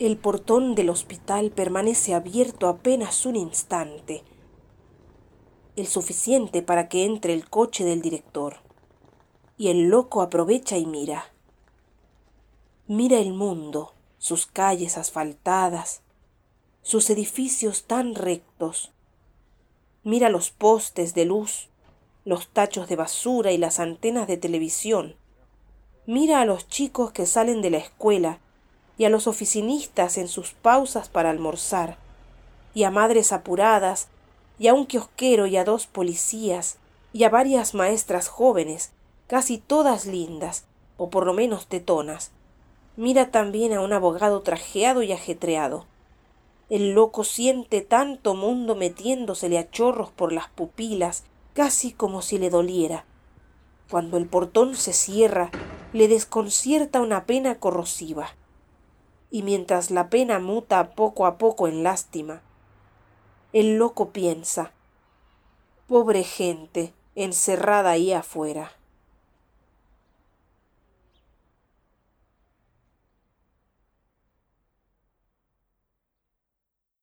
El portón del hospital permanece abierto apenas un instante, el suficiente para que entre el coche del director. Y el loco aprovecha y mira. Mira el mundo, sus calles asfaltadas, sus edificios tan rectos. Mira los postes de luz, los tachos de basura y las antenas de televisión. Mira a los chicos que salen de la escuela y a los oficinistas en sus pausas para almorzar, y a madres apuradas, y a un kiosquero y a dos policías, y a varias maestras jóvenes, casi todas lindas, o por lo menos tetonas. Mira también a un abogado trajeado y ajetreado. El loco siente tanto mundo metiéndosele a chorros por las pupilas, casi como si le doliera. Cuando el portón se cierra, le desconcierta una pena corrosiva y mientras la pena muta poco a poco en lástima, el loco piensa, pobre gente encerrada ahí afuera.